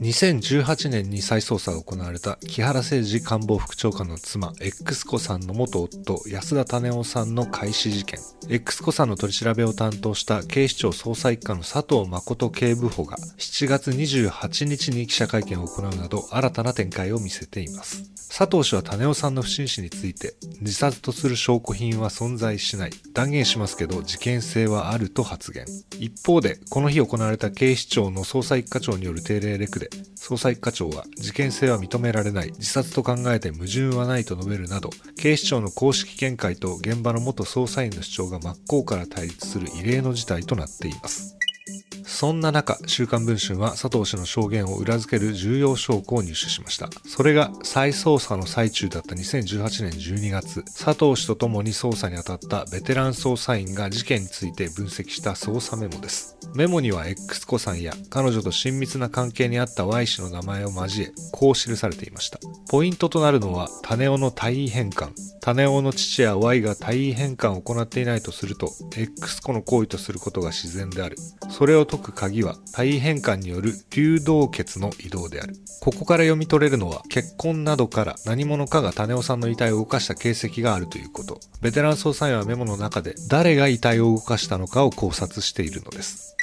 2018年に再捜査が行われた木原誠二官房副長官の妻 X 子さんの元夫安田種夫さんの開始事件。X 子さんの取り調べを担当した警視庁捜査一課の佐藤誠警部補が7月28日に記者会見を行うなど新たな展開を見せています。佐藤氏は種夫さんの不審死について自殺とする証拠品は存在しない。断言しますけど事件性はあると発言。一方でこの日行われた警視庁の捜査一課長による定例レクでで捜査一課長は事件性は認められない自殺と考えて矛盾はないと述べるなど警視庁の公式見解と現場の元捜査員の主張が真っ向から対立する異例の事態となっていますそんな中、週刊文春は佐藤氏の証言を裏付ける重要証拠を入手しました。それが再捜査の最中だった2018年12月、佐藤氏と共に捜査に当たったベテラン捜査員が事件について分析した捜査メモです。メモには X 子さんや彼女と親密な関係にあった Y 氏の名前を交え、こう記されていました。ポイントとなるのは、種尾の体位変換。種尾の父や Y が体位変換を行っていないとすると、X 子の行為とすることが自然である。それを解く鍵は体位変換による流動血の移動である。ここから読み取れるのは結婚などから何者かが種尾さんの遺体を動かした形跡があるということ。ベテラン捜査員はメモの中で誰が遺体を動かしたのかを考察しているのです。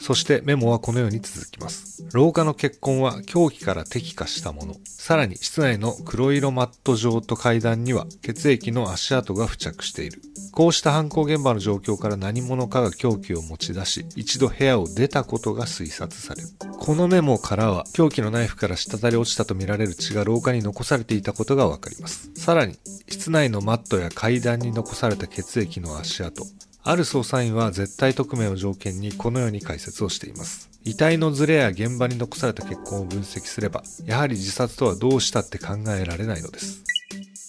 そしてメモはこのように続きます。廊下の血痕は凶器から摘化したもの。さらに室内の黒色マット状と階段には血液の足跡が付着している。こうした犯行現場の状況から何者かが凶器を持ち出し、一度部屋を出たことが推察される。このメモからは、凶器のナイフから滴り落ちたとみられる血が廊下に残されていたことがわかります。さらに、室内のマットや階段に残された血液の足跡、ある捜査員は絶対匿名を条件にこのように解説をしています。遺体のズレや現場に残された血痕を分析すれば、やはり自殺とはどうしたって考えられないのです。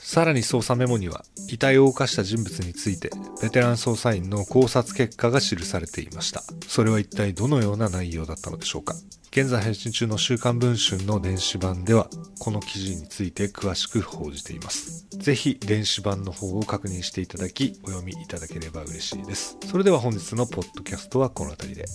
さらに捜査メモには、遺体を動かした人物について、ベテラン捜査員の考察結果が記されていました。それは一体どのような内容だったのでしょうか現在配信中の週刊文春の電子版では、この記事について詳しく報じています。ぜひ電子版の方を確認していただき、お読みいただければ嬉しいです。それでは本日のポッドキャストはこの辺りで。